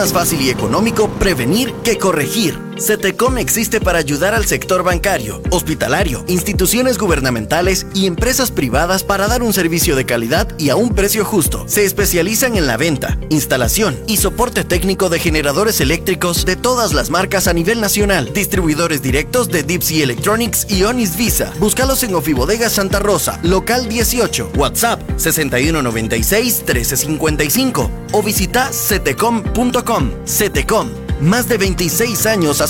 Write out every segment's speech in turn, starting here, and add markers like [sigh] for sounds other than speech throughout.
Más fácil y económico prevenir que corregir. CETECOM existe para ayudar al sector bancario, hospitalario, instituciones gubernamentales y empresas privadas para dar un servicio de calidad y a un precio justo. Se especializan en la venta, instalación y soporte técnico de generadores eléctricos de todas las marcas a nivel nacional. Distribuidores directos de Sea Electronics y Onis Visa. Búscalos en Ofibodega Santa Rosa, local 18, WhatsApp 6196 1355 o visita cetecom.com CETECOM, más de 26 años a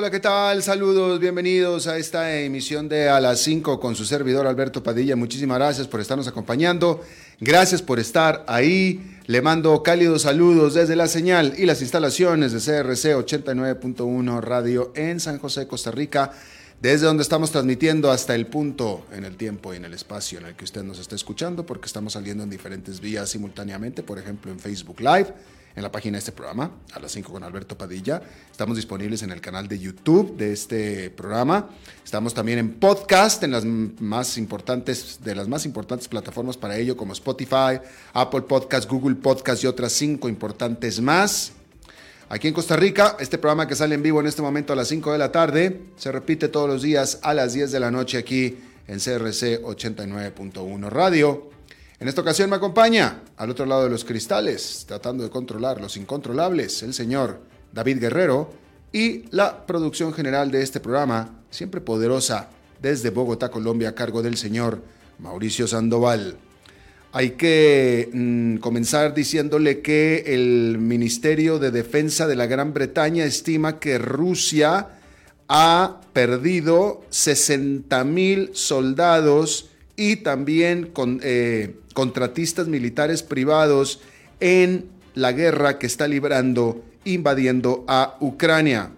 Hola, ¿qué tal? Saludos, bienvenidos a esta emisión de A las 5 con su servidor Alberto Padilla. Muchísimas gracias por estarnos acompañando. Gracias por estar ahí. Le mando cálidos saludos desde la señal y las instalaciones de CRC 89.1 Radio en San José, Costa Rica, desde donde estamos transmitiendo hasta el punto en el tiempo y en el espacio en el que usted nos está escuchando, porque estamos saliendo en diferentes vías simultáneamente, por ejemplo en Facebook Live en la página de este programa, a las 5 con Alberto Padilla. Estamos disponibles en el canal de YouTube de este programa. Estamos también en podcast, en las más importantes, de las más importantes plataformas para ello, como Spotify, Apple Podcast, Google Podcast y otras cinco importantes más. Aquí en Costa Rica, este programa que sale en vivo en este momento a las 5 de la tarde, se repite todos los días a las 10 de la noche aquí en CRC 89.1 Radio. En esta ocasión me acompaña al otro lado de los cristales, tratando de controlar los incontrolables, el señor David Guerrero y la producción general de este programa, siempre poderosa, desde Bogotá, Colombia, a cargo del señor Mauricio Sandoval. Hay que mm, comenzar diciéndole que el Ministerio de Defensa de la Gran Bretaña estima que Rusia ha perdido 60 mil soldados y también con, eh, contratistas militares privados en la guerra que está librando invadiendo a Ucrania.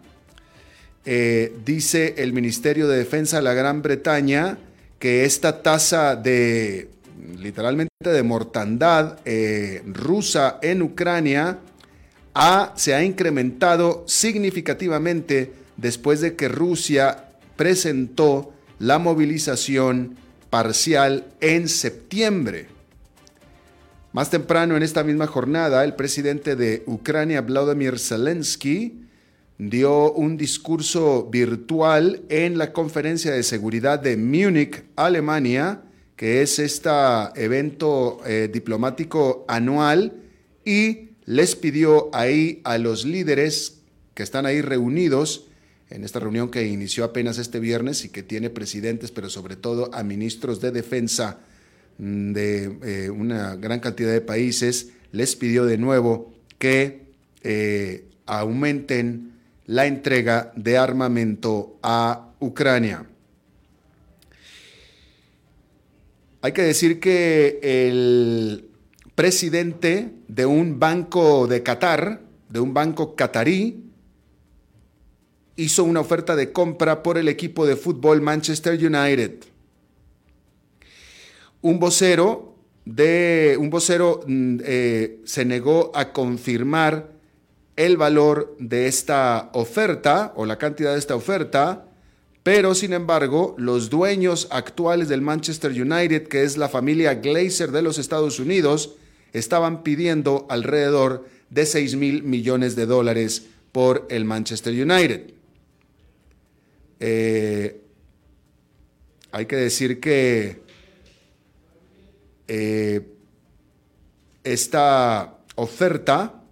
Eh, dice el Ministerio de Defensa de la Gran Bretaña que esta tasa de literalmente de mortandad eh, rusa en Ucrania se ha incrementado significativamente después de que Rusia presentó la movilización parcial en septiembre. Más temprano en esta misma jornada, el presidente de Ucrania, Vladimir Zelensky, dio un discurso virtual en la conferencia de seguridad de Múnich, Alemania, que es este evento eh, diplomático anual, y les pidió ahí a los líderes que están ahí reunidos en esta reunión que inició apenas este viernes y que tiene presidentes, pero sobre todo a ministros de defensa mm, de eh, una gran cantidad de países, les pidió de nuevo que eh, aumenten la entrega de armamento a Ucrania. Hay que decir que el presidente de un banco de Qatar, de un banco catarí, hizo una oferta de compra por el equipo de fútbol Manchester United. Un vocero, de, un vocero mm, eh, se negó a confirmar el valor de esta oferta o la cantidad de esta oferta, pero sin embargo los dueños actuales del Manchester United, que es la familia Glazer de los Estados Unidos, estaban pidiendo alrededor de 6 mil millones de dólares por el Manchester United. Eh, hay que decir que eh, esta oferta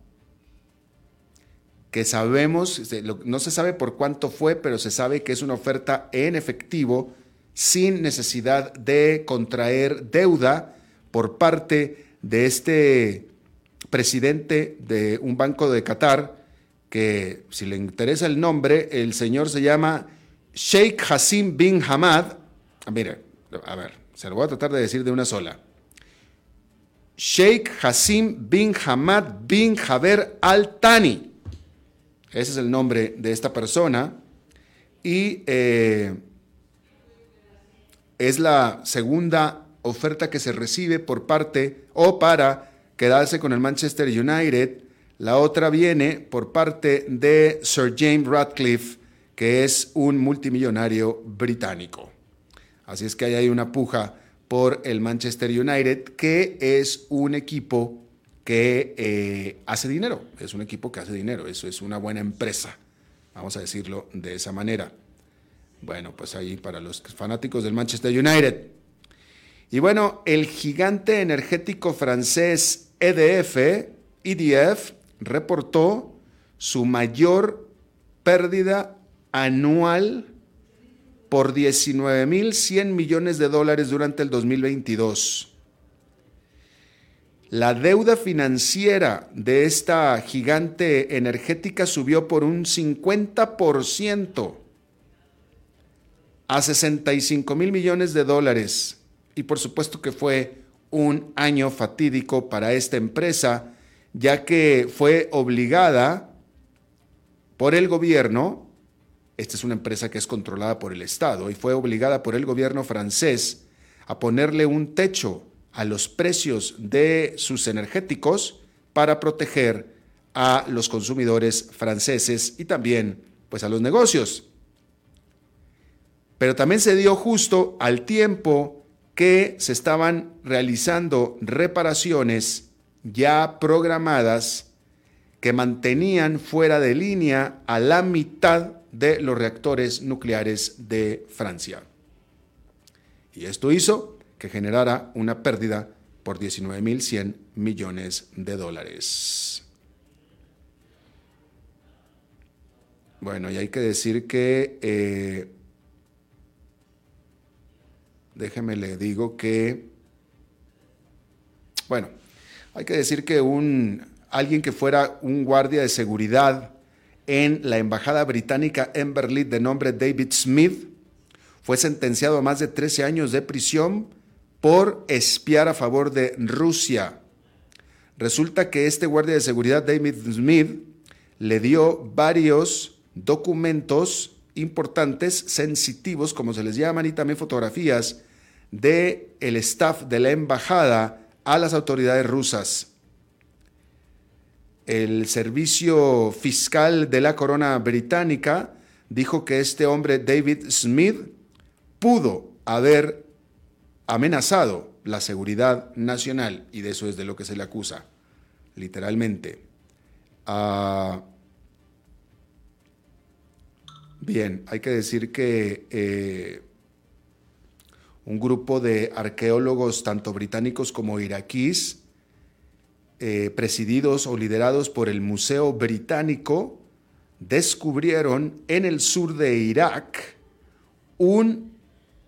que sabemos, no se sabe por cuánto fue, pero se sabe que es una oferta en efectivo sin necesidad de contraer deuda por parte de este presidente de un banco de Qatar, que si le interesa el nombre, el señor se llama Sheikh Hassim bin Hamad. Mire, a ver, se lo voy a tratar de decir de una sola. Sheikh Hassim bin Hamad bin Jaber Al Thani. Ese es el nombre de esta persona. Y eh, es la segunda oferta que se recibe por parte o para quedarse con el Manchester United. La otra viene por parte de Sir James Radcliffe, que es un multimillonario británico. Así es que ahí hay una puja por el Manchester United, que es un equipo que eh, hace dinero, es un equipo que hace dinero, eso es una buena empresa, vamos a decirlo de esa manera. Bueno, pues ahí para los fanáticos del Manchester United. Y bueno, el gigante energético francés EDF, EDF, reportó su mayor pérdida anual por 19.100 millones de dólares durante el 2022. La deuda financiera de esta gigante energética subió por un 50% a 65 mil millones de dólares. Y por supuesto que fue un año fatídico para esta empresa, ya que fue obligada por el gobierno, esta es una empresa que es controlada por el Estado, y fue obligada por el gobierno francés a ponerle un techo a los precios de sus energéticos para proteger a los consumidores franceses y también pues a los negocios. Pero también se dio justo al tiempo que se estaban realizando reparaciones ya programadas que mantenían fuera de línea a la mitad de los reactores nucleares de Francia. Y esto hizo que generara una pérdida por 19.100 millones de dólares. Bueno, y hay que decir que eh, déjeme le digo que, bueno, hay que decir que un, alguien que fuera un guardia de seguridad en la embajada británica en Berlín de nombre David Smith fue sentenciado a más de 13 años de prisión por espiar a favor de Rusia. Resulta que este guardia de seguridad, David Smith, le dio varios documentos importantes, sensitivos, como se les llaman, y también fotografías de el staff de la embajada a las autoridades rusas. El servicio fiscal de la corona británica dijo que este hombre, David Smith, pudo haber amenazado la seguridad nacional y de eso es de lo que se le acusa, literalmente. Ah, bien, hay que decir que eh, un grupo de arqueólogos tanto británicos como iraquíes, eh, presididos o liderados por el Museo Británico, descubrieron en el sur de Irak un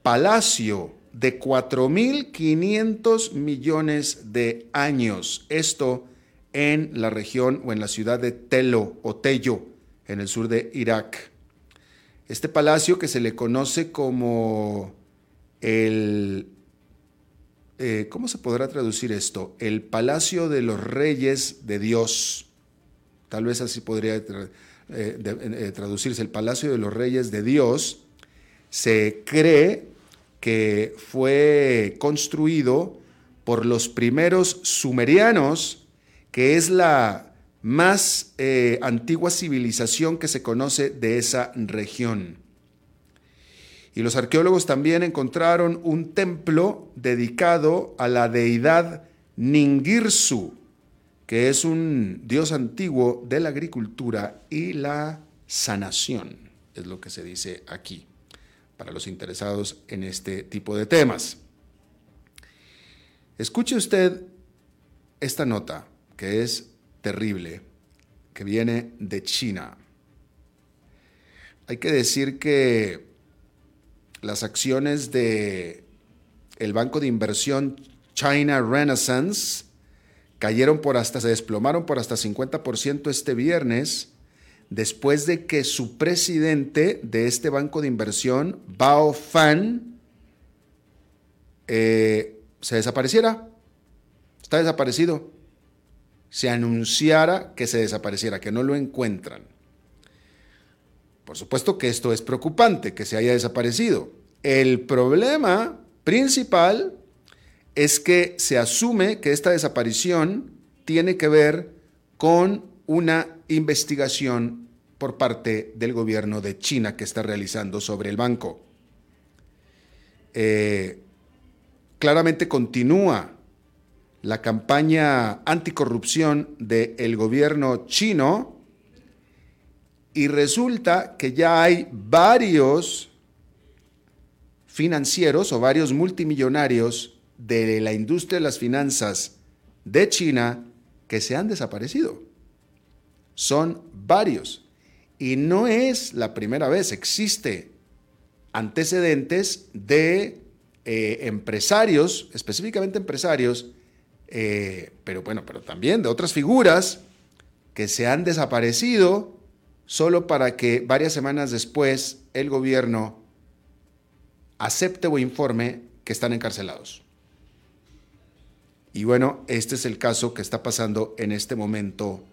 palacio de 4.500 millones de años. Esto en la región o en la ciudad de Telo o Tello, en el sur de Irak. Este palacio que se le conoce como el, eh, ¿cómo se podrá traducir esto? El palacio de los reyes de Dios. Tal vez así podría eh, eh, traducirse, el palacio de los reyes de Dios. Se cree que fue construido por los primeros sumerianos, que es la más antigua civilización que se conoce de esa región. Y los arqueólogos también encontraron un templo dedicado a la deidad Ningirsu, que es un dios antiguo de la agricultura y la sanación, es lo que se dice aquí, para los interesados en este tipo de temas. Escuche usted esta nota, que es terrible, que viene de China. Hay que decir que las acciones de el banco de inversión China Renaissance cayeron por hasta, se desplomaron por hasta 50% este viernes, después de que su presidente de este banco de inversión, Bao Fan, eh, se desapareciera. Está desaparecido. Se anunciara que se desapareciera, que no lo encuentran. Por supuesto que esto es preocupante, que se haya desaparecido. El problema principal es que se asume que esta desaparición tiene que ver con una investigación por parte del gobierno de China que está realizando sobre el banco. Eh, claramente continúa la campaña anticorrupción del gobierno chino y resulta que ya hay varios financieros o varios multimillonarios de la industria de las finanzas de China que se han desaparecido. Son varios. Y no es la primera vez, existe antecedentes de eh, empresarios, específicamente empresarios, eh, pero bueno, pero también de otras figuras que se han desaparecido solo para que varias semanas después el gobierno acepte o informe que están encarcelados. Y bueno, este es el caso que está pasando en este momento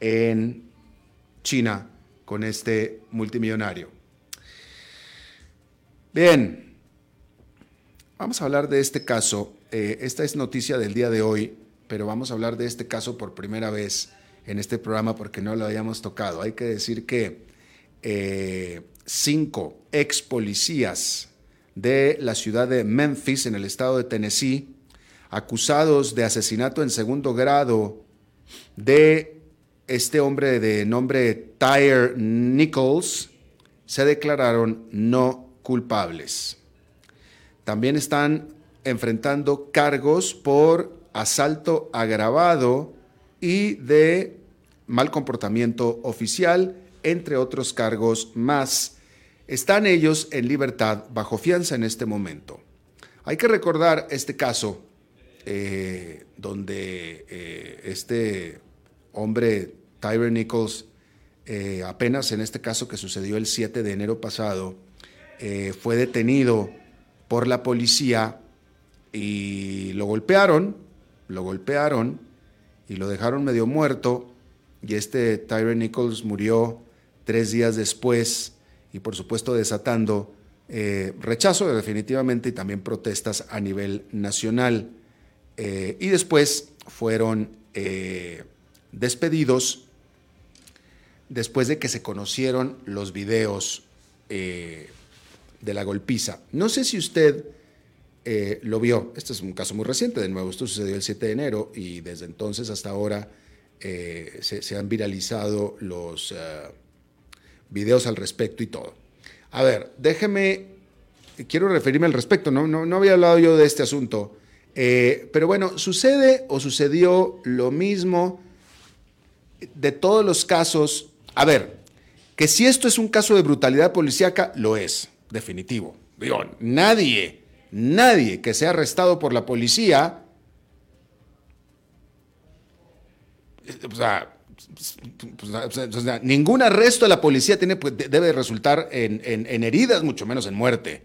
en China con este multimillonario. Bien, vamos a hablar de este caso. Eh, esta es noticia del día de hoy, pero vamos a hablar de este caso por primera vez en este programa porque no lo habíamos tocado. Hay que decir que eh, cinco ex policías de la ciudad de Memphis, en el estado de Tennessee, acusados de asesinato en segundo grado de este hombre de nombre Tyre Nichols, se declararon no culpables. También están enfrentando cargos por asalto agravado y de mal comportamiento oficial, entre otros cargos más. Están ellos en libertad bajo fianza en este momento. Hay que recordar este caso eh, donde eh, este hombre, Tyre Nichols, eh, apenas en este caso que sucedió el 7 de enero pasado, fue detenido por la policía y lo golpearon, lo golpearon y lo dejaron medio muerto y este Tyre Nichols murió tres días después y por supuesto desatando rechazo definitivamente y también protestas a nivel nacional. Eh, y después fueron eh, despedidos después de que se conocieron los videos eh, de la golpiza. No sé si usted lo vio, este es un caso muy reciente, de nuevo, esto sucedió el 7 de enero y desde entonces hasta ahora se, han viralizado los videos al respecto y todo. A ver, déjeme, quiero referirme al respecto, no, no, no había hablado yo de este asunto eh, pero bueno, sucede o sucedió lo mismo de todos los casos. A ver, que si esto es un caso de brutalidad policíaca, lo es, definitivo. Digo, nadie, nadie que sea arrestado por la policía, o sea, ningún arresto de la policía tiene, pues, debe resultar en heridas, mucho menos en muerte.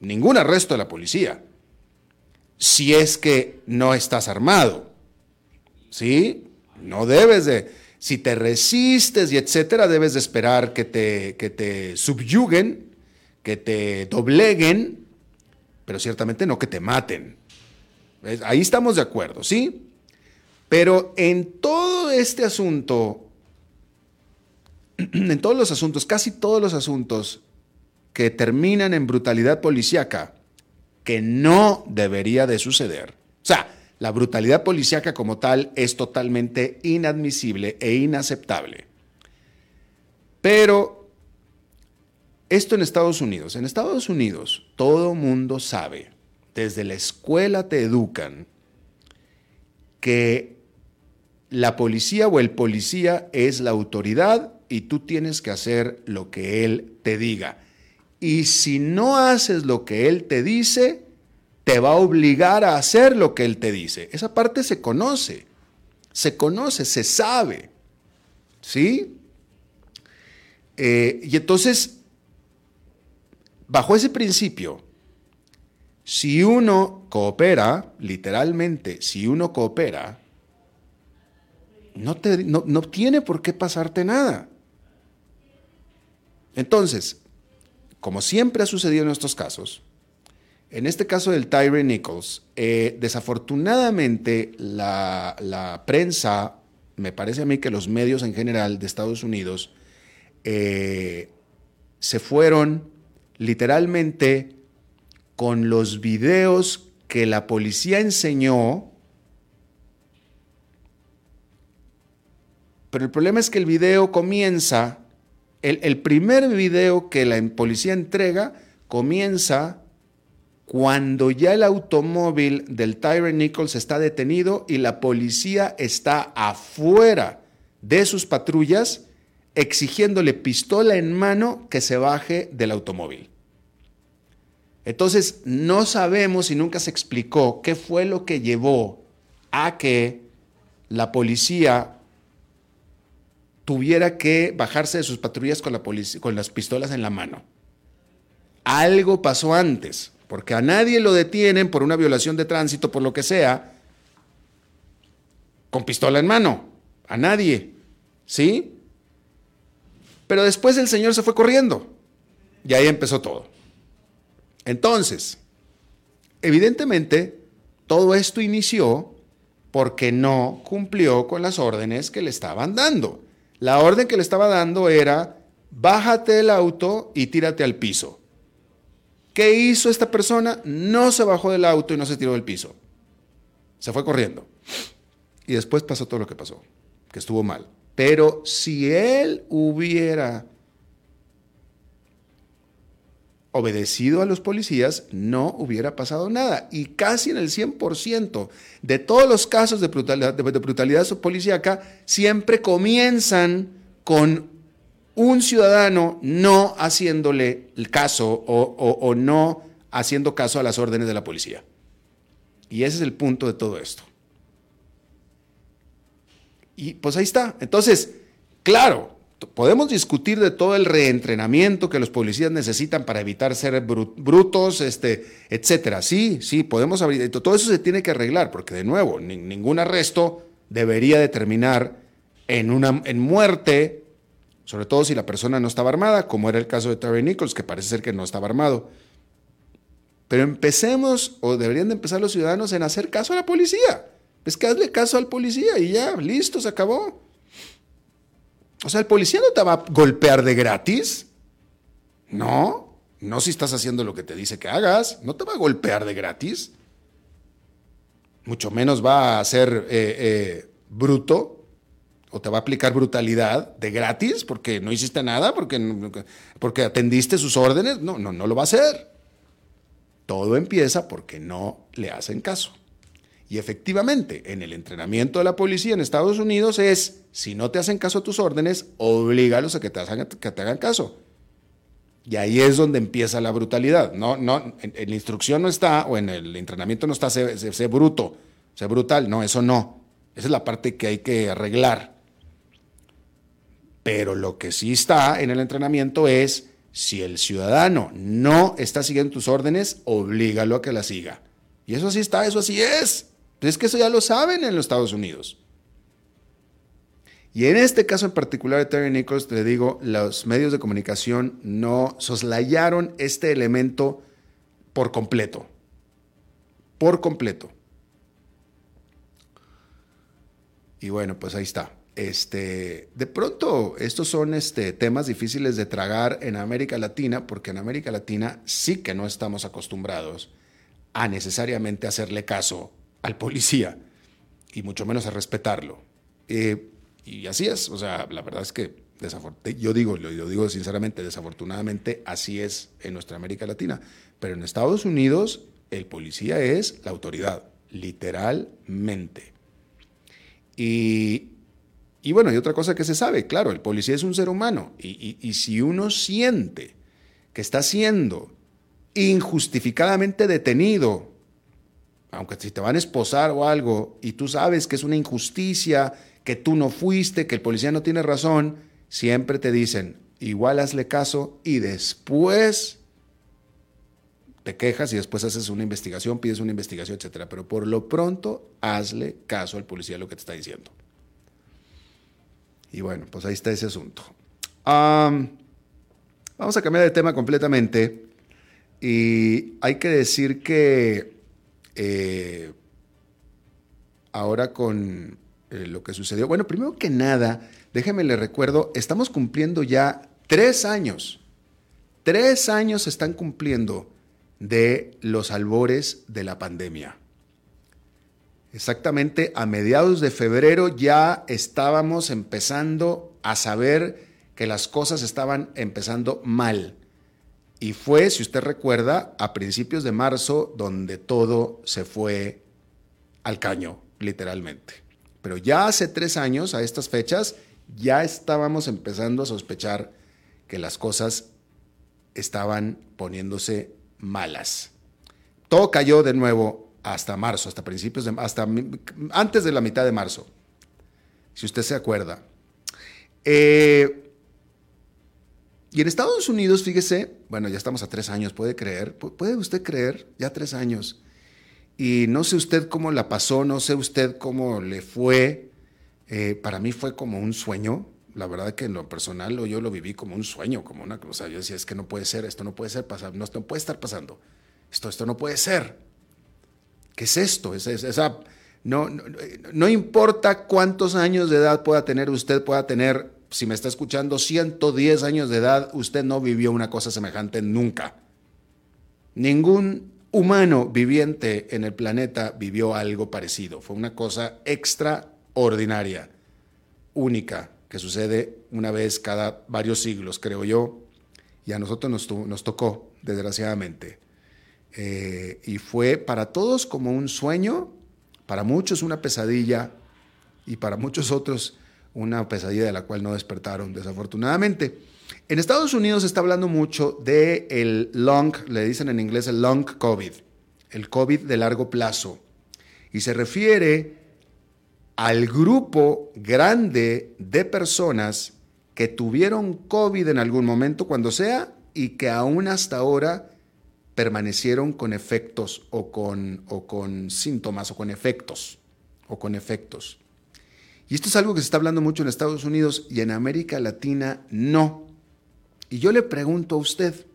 Ningún arresto de la policía si es que no estás armado. ¿Sí? No debes de, si te resistes y etcétera, debes de esperar que te, que te subyuguen, que te dobleguen, pero ciertamente no que te maten. Ahí estamos de acuerdo, ¿sí? Pero en todo este asunto, [clears throat] en todos los asuntos, casi todos los asuntos que terminan en brutalidad policíaca, que no debería de suceder. O sea, la brutalidad policíaca como tal es totalmente inadmisible e inaceptable. Pero esto en Estados Unidos, en Estados Unidos todo mundo sabe, desde la escuela te educan que la policía o el policía es la autoridad y tú tienes que hacer lo que él te diga. Y si no haces lo que Él te dice, te va a obligar a hacer lo que Él te dice. Esa parte se conoce. se conoce, se sabe. ¿Sí? Eh, y entonces, bajo ese principio, si uno coopera, literalmente, si uno coopera, no, no, tiene por qué pasarte nada. Entonces, como siempre ha sucedido en estos casos, en este caso del Tyree Nichols, eh, desafortunadamente la, la, prensa, me parece a mí que los medios en general de Estados Unidos, eh, se fueron literalmente con los videos que la policía enseñó, pero el problema es que el video comienza, el, primer video que la policía entrega comienza cuando ya el automóvil del Tyre Nichols está detenido y la policía está afuera de sus patrullas exigiéndole pistola en mano que se baje del automóvil. Entonces, no sabemos y nunca se explicó qué fue lo que llevó a que la policía tuviera que bajarse de sus patrullas con, la con las pistolas en la mano. Algo pasó antes, porque a nadie lo detienen por una violación de tránsito, por lo que sea, con pistola en mano. A nadie. ¿Sí? Pero después el Señor se fue corriendo y ahí empezó todo. Entonces, evidentemente, todo esto inició porque no cumplió con las órdenes que le estaban dando. La orden que le estaba dando era, bájate del auto y tírate al piso. ¿Qué hizo esta persona? No se bajó del auto y no se tiró del piso. Se fue corriendo. Y después pasó todo lo que pasó, que estuvo mal. Pero si él hubiera obedecido a los policías, no hubiera pasado nada. Y casi en el 100% de todos los casos de brutalidad, de, brutalidad policíaca siempre comienzan con un ciudadano no haciéndole el caso o, o no haciendo caso a las órdenes de la policía. Y ese es el punto de todo esto. Y pues ahí está. Entonces, claro, podemos discutir de todo el reentrenamiento que los policías necesitan para evitar ser brutos, este, etcétera. Sí, sí, podemos abrir. Todo eso se tiene que arreglar, porque de nuevo, ningún arresto debería determinar en, una, en muerte, sobre todo si la persona no estaba armada, como era el caso de Terry Nichols, que parece ser que no estaba armado. Pero empecemos, o deberían de empezar los ciudadanos en hacer caso a la policía. Es que hazle caso al policía y ya, listo, se acabó. O sea, el policía no te va a golpear de gratis. No, no si estás haciendo lo que te dice que hagas. No te va a golpear de gratis. Mucho menos va a ser eh, eh, bruto o te va a aplicar brutalidad de gratis porque no hiciste nada, porque, porque atendiste sus órdenes. No, no, no lo va a hacer. Todo empieza porque no le hacen caso. Y efectivamente, en el entrenamiento de la policía en Estados Unidos es, si no te hacen caso a tus órdenes, oblígalos a que te, hagan, caso. Y ahí es donde empieza la brutalidad. No, no, en, la instrucción no está, o en el entrenamiento no está, sé, bruto, sé brutal. No, eso no. Esa es la parte que hay que arreglar. Pero lo que sí está en el entrenamiento es, si el ciudadano no está siguiendo tus órdenes, oblígalo a que la siga. Y eso sí está, eso así es. Es que eso ya lo saben en los Estados Unidos. Y en este caso en particular de Terry Nichols, te digo, los medios de comunicación no soslayaron este elemento por completo. Por completo. Y bueno, pues ahí está. Este, de pronto, estos son este, temas difíciles de tragar en América Latina, porque en América Latina sí que no estamos acostumbrados a necesariamente hacerle caso al policía y mucho menos a respetarlo. Eh, y así es, o sea, la verdad es que yo digo, lo digo sinceramente, desafortunadamente así es en nuestra América Latina, pero en Estados Unidos el policía es la autoridad, literalmente. Y, y bueno, hay otra cosa que se sabe, claro, el policía es un ser humano y, y si uno siente que está siendo injustificadamente detenido aunque si te van a esposar o algo, y tú sabes que es una injusticia, que tú no fuiste, que el policía no tiene razón, siempre te dicen, igual hazle caso y después te quejas y después haces una investigación, pides una investigación, etcétera. Pero por lo pronto, hazle caso al policía lo que te está diciendo. Y bueno, pues ahí está ese asunto. vamos a cambiar de tema completamente. Y hay que decir que eh, ahora con eh, lo que sucedió, bueno, primero que nada, déjeme le recuerdo, estamos cumpliendo ya tres años. Tres años están cumpliendo de los albores de la pandemia. Exactamente a mediados de febrero ya estábamos empezando a saber que las cosas estaban empezando mal. Y fue, si usted recuerda, a principios de marzo donde todo se fue al caño, literalmente. Pero ya hace tres años, a estas fechas, ya estábamos empezando a sospechar que las cosas estaban poniéndose malas. Todo cayó de nuevo hasta marzo, hasta principios de hasta antes de la mitad de marzo, si usted se acuerda. Eh, y en Estados Unidos, fíjese, bueno, ya estamos a tres años, puede creer, puede usted creer, ya tres años. Y no sé usted cómo la pasó, no sé usted cómo le fue. Eh, para mí fue como un sueño. La verdad que en lo personal yo lo viví como un sueño, como una cosa. Yo decía, es que no puede ser, esto no puede ser no, esto no puede estar pasando. Esto, esto no puede ser. ¿Qué es esto? Es, no, no, no importa cuántos años de edad pueda tener usted, pueda tener, si me está escuchando, 110 años de edad, usted no vivió una cosa semejante nunca. Ningún humano viviente en el planeta vivió algo parecido. Fue una cosa extraordinaria, única, que sucede una vez cada varios siglos, creo yo, y a nosotros nos, tocó, desgraciadamente. Eh, y fue para todos como un sueño, para muchos una pesadilla y para muchos otros una pesadilla de la cual no despertaron, desafortunadamente. En Estados Unidos se está hablando mucho de el long, le dicen en inglés el long COVID, el COVID de largo plazo, y se refiere al grupo grande de personas que tuvieron COVID en algún momento, cuando sea, y que aún hasta ahora permanecieron con efectos o con, o con síntomas o con efectos o con efectos. Y esto es algo que se está hablando mucho en Estados Unidos y en América Latina no. Y yo le pregunto a usted,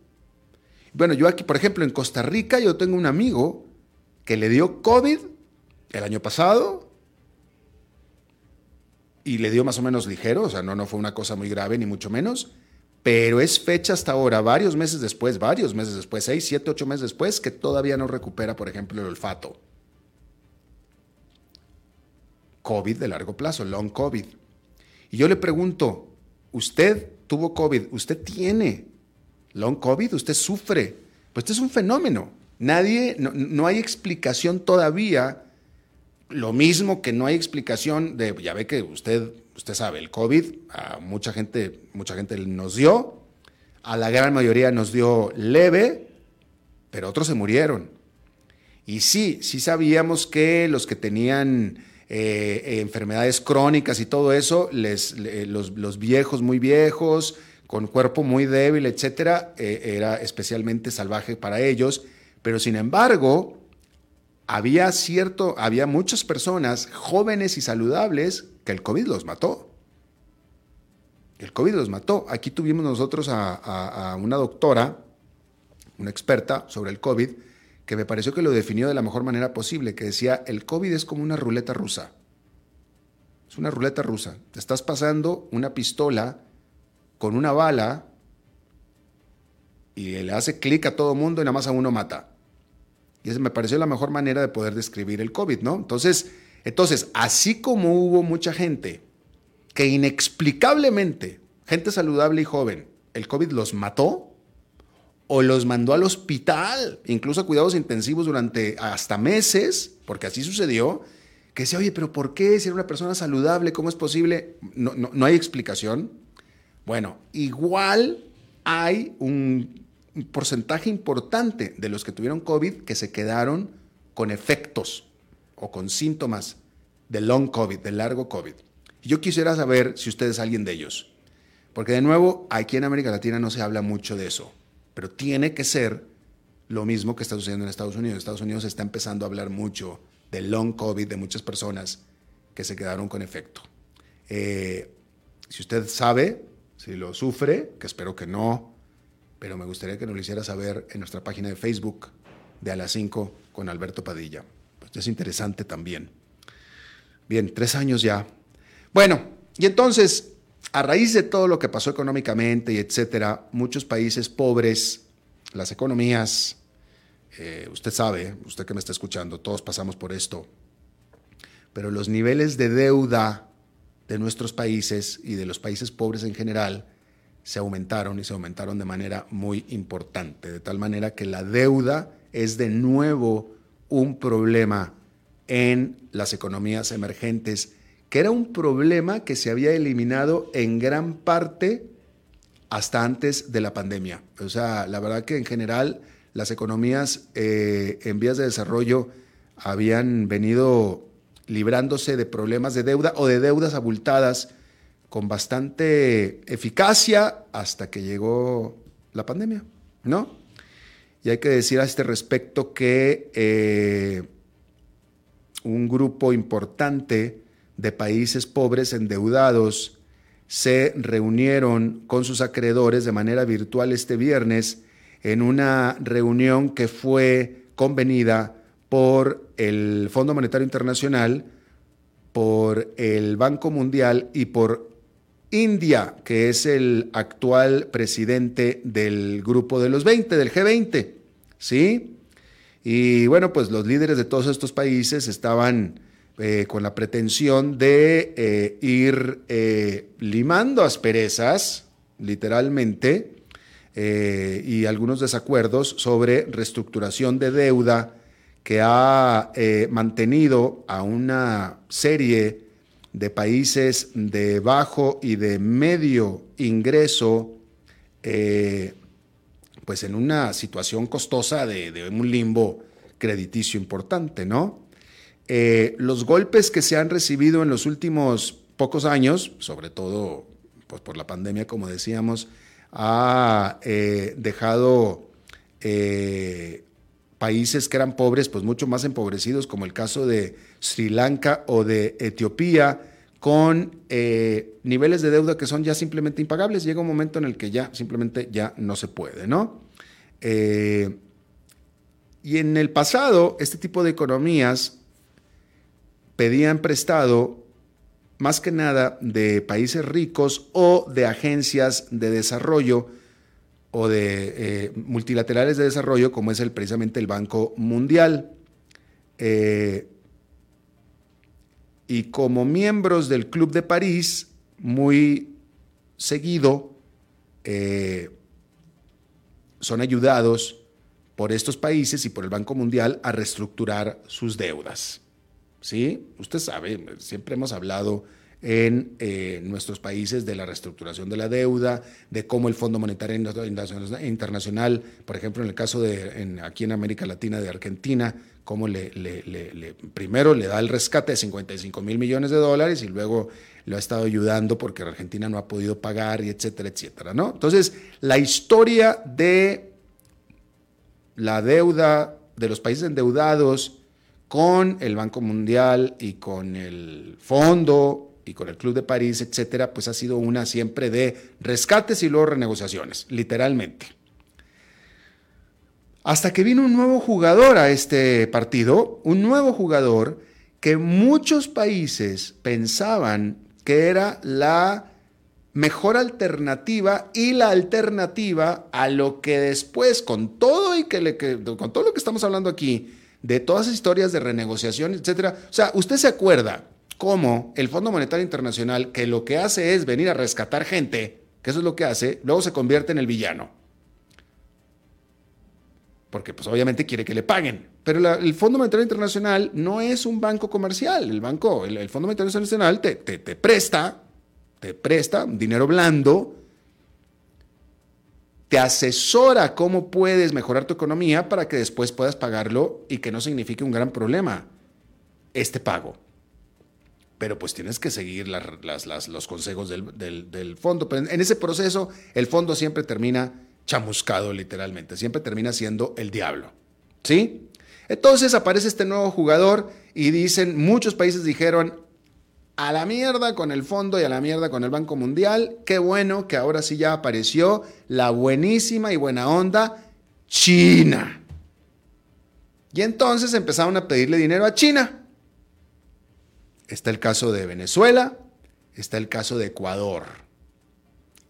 bueno, yo aquí, por ejemplo, en Costa Rica, yo tengo un amigo que le dio COVID el año pasado y le dio más o menos ligero, o sea, no, no fue una cosa muy grave, ni mucho menos, pero es fecha hasta ahora, varios meses después, varios meses después, seis, siete, ocho meses después, que todavía no recupera, por ejemplo, el olfato. COVID de largo plazo, long COVID. Y yo le pregunto, usted tuvo COVID, usted tiene long COVID, usted sufre. Pues este es un fenómeno. Nadie, no, hay explicación todavía. Lo mismo que no hay explicación de, ya ve que usted, usted sabe, el COVID a mucha gente, mucha gente nos dio, a la gran mayoría nos dio leve, pero otros se murieron. Y sí, sí sabíamos que los que tenían eh, enfermedades crónicas y todo eso, les, los, viejos muy viejos, con cuerpo muy débil, etcétera, eh, era especialmente salvaje para ellos. Pero sin embargo, había cierto, había muchas personas jóvenes y saludables que el COVID los mató. El COVID los mató. Aquí tuvimos nosotros a una doctora, una experta sobre el COVID, que me pareció que lo definió de la mejor manera posible, que decía, el COVID es como una ruleta rusa. Es una ruleta rusa. Te estás pasando una pistola con una bala y le hace clic a todo mundo y nada más a uno mata. Y esa me pareció la mejor manera de poder describir el COVID, ¿no? Entonces, entonces, así como hubo mucha gente que inexplicablemente, gente saludable y joven, el COVID los mató, o los mandó al hospital, incluso a cuidados intensivos durante hasta meses, porque así sucedió, que decía, oye, pero ¿por qué si era una persona saludable? ¿Cómo es posible? No, no, hay explicación. Bueno, igual hay un porcentaje importante de los que tuvieron COVID que se quedaron con efectos o con síntomas de long COVID, de largo COVID. Yo quisiera saber si usted es alguien de ellos. Porque de nuevo, aquí en América Latina no se habla mucho de eso, pero tiene que ser lo mismo que está sucediendo en Estados Unidos. Estados Unidos está empezando a hablar mucho del long COVID de muchas personas que se quedaron con efecto. Eh, si usted sabe, si lo sufre, que espero que no, pero me gustaría que nos lo hiciera saber en nuestra página de Facebook de a las 5 con Alberto Padilla. Pues es interesante también. Bien, tres años ya. Bueno, y entonces, a raíz de todo lo que pasó económicamente y etcétera, muchos países pobres, las economías, eh, usted sabe, usted que me está escuchando, todos pasamos por esto, pero los niveles de deuda de nuestros países y de los países pobres en general se aumentaron y se aumentaron de manera muy importante, de tal manera que la deuda es de nuevo un problema en las economías emergentes, que era un problema que se había eliminado en gran parte hasta antes de la pandemia. O sea, la verdad que en general las economías eh, en vías de desarrollo habían venido librándose de problemas de deuda o de deudas abultadas con bastante eficacia hasta que llegó la pandemia, ¿no? Y hay que decir a este respecto que eh, un grupo importante de países pobres endeudados se reunieron con sus acreedores de manera virtual este viernes en una reunión que fue convenida por el Fondo Monetario Internacional, por el Banco Mundial y por India, que es el actual presidente del grupo de los 20, del G20. ¿Sí? Y bueno, pues los líderes de todos estos países estaban eh, con la pretensión de eh, ir eh, limando asperezas, literalmente, y algunos desacuerdos sobre reestructuración de deuda que ha eh, mantenido a una serie de países de bajo y de medio ingreso, eh, pues en una situación costosa de, un limbo crediticio importante, ¿no? Eh, los golpes que se han recibido en los últimos pocos años, sobre todo pues por la pandemia, como decíamos, ha dejado países que eran pobres, pues mucho más empobrecidos, como el caso de Sri Lanka o de Etiopía, con eh, niveles de deuda que son ya simplemente impagables. Llega un momento en el que ya simplemente ya no se puede, ¿no? Eh, y en el pasado, este tipo de economías pedían prestado más que nada de países ricos o de agencias de desarrollo o de eh, multilaterales de desarrollo, como es el, precisamente el Banco Mundial. Eh, y como miembros del Club de París, muy seguido, eh, son ayudados por estos países y por el Banco Mundial a reestructurar sus deudas. ¿Sí? Usted sabe, siempre hemos hablado en eh, nuestros países de la reestructuración de la deuda, de cómo el Fondo Monetario Internacional, por ejemplo, en el caso de aquí en América Latina de Argentina, cómo le, primero le da el rescate de 55 mil millones de dólares y luego lo ha estado ayudando porque Argentina no ha podido pagar y etcétera, etcétera, ¿no? Entonces, la historia de la deuda de los países endeudados con el Banco Mundial y con el Fondo y con el Club de París, etcétera, pues ha sido una siempre de rescates y luego renegociaciones, literalmente. Hasta que vino un nuevo jugador a este partido, un nuevo jugador que muchos países pensaban que era la mejor alternativa y la alternativa a lo que después, con todo y que, le, con todo lo que estamos hablando aquí, de todas las historias de renegociación, etcétera. O sea, usted se acuerda cómo el Fondo Monetario Internacional, que lo que hace es venir a rescatar gente, que eso es lo que hace, luego se convierte en el villano. Porque pues obviamente quiere que le paguen. Pero el Fondo Monetario Internacional no es un banco comercial. El banco, el, Fondo Monetario Internacional te, te presta, te presta dinero blando te asesora cómo puedes mejorar tu economía para que después puedas pagarlo y que no signifique un gran problema este pago. Pero pues tienes que seguir los consejos del, del fondo. Pero en ese proceso el fondo siempre termina chamuscado literalmente, siempre termina siendo el diablo. ¿Sí? Entonces aparece este nuevo jugador y dicen, muchos países dijeron, a la mierda con el fondo y a la mierda con el Banco Mundial. Qué bueno que ahora sí ya apareció la buenísima y buena onda China. Y entonces empezaron a pedirle dinero a China. Está el caso de Venezuela, está el caso de Ecuador,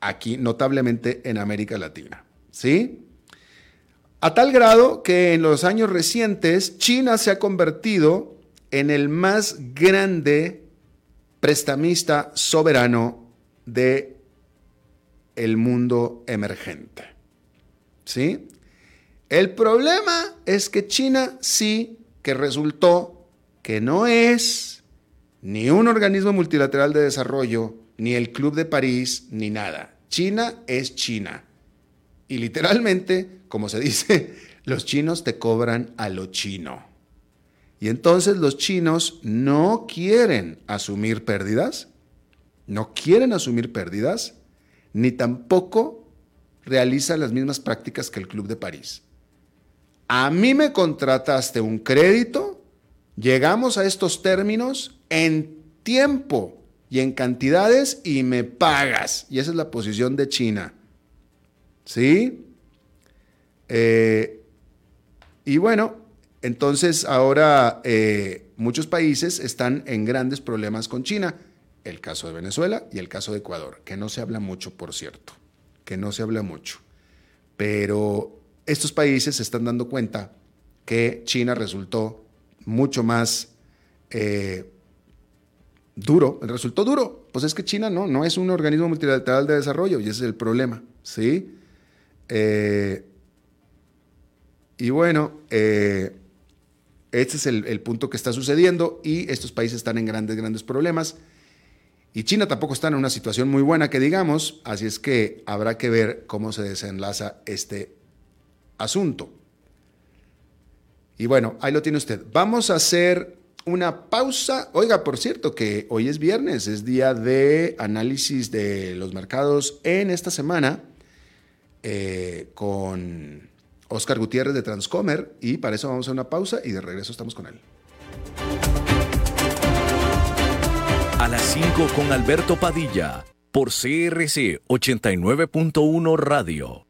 aquí notablemente en América Latina. ¿Sí? A tal grado que en los años recientes China se ha convertido en el más grande prestamista soberano de el mundo emergente. ¿Sí? El problema es que China sí que resultó que no es ni un organismo multilateral de desarrollo, ni el Club de París, ni nada. China es China. Y literalmente, como se dice, [laughs] los chinos te cobran a lo chino. Y entonces los chinos no quieren asumir pérdidas, no quieren asumir pérdidas, ni tampoco realizan las mismas prácticas que el Club de París. A mí me contrataste un crédito, llegamos a estos términos en tiempo y en cantidades y me pagas. Y esa es la posición de China. ¿Sí? Eh, y bueno, entonces ahora eh, muchos países están en grandes problemas con China, el caso de Venezuela y el caso de Ecuador, que no se habla mucho, por cierto, que no se habla mucho. Pero estos países se están dando cuenta que China resultó mucho más eh, duro, resultó duro. Pues es que China no, no es un organismo multilateral de desarrollo y ese es el problema, ¿sí? Eh, y bueno, este es el, punto que está sucediendo y estos países están en grandes, grandes problemas. Y China tampoco está en una situación muy buena, que digamos, así es que habrá que ver cómo se desenlaza este asunto. Y bueno, ahí lo tiene usted. Vamos a hacer una pausa. Oiga, por cierto, que hoy es viernes, es día de análisis de los mercados en esta semana eh, con Oscar Gutiérrez de Transcomer y para eso vamos a una pausa y de regreso estamos con él. A las 5 con Alberto Padilla por CRC 89.1 Radio.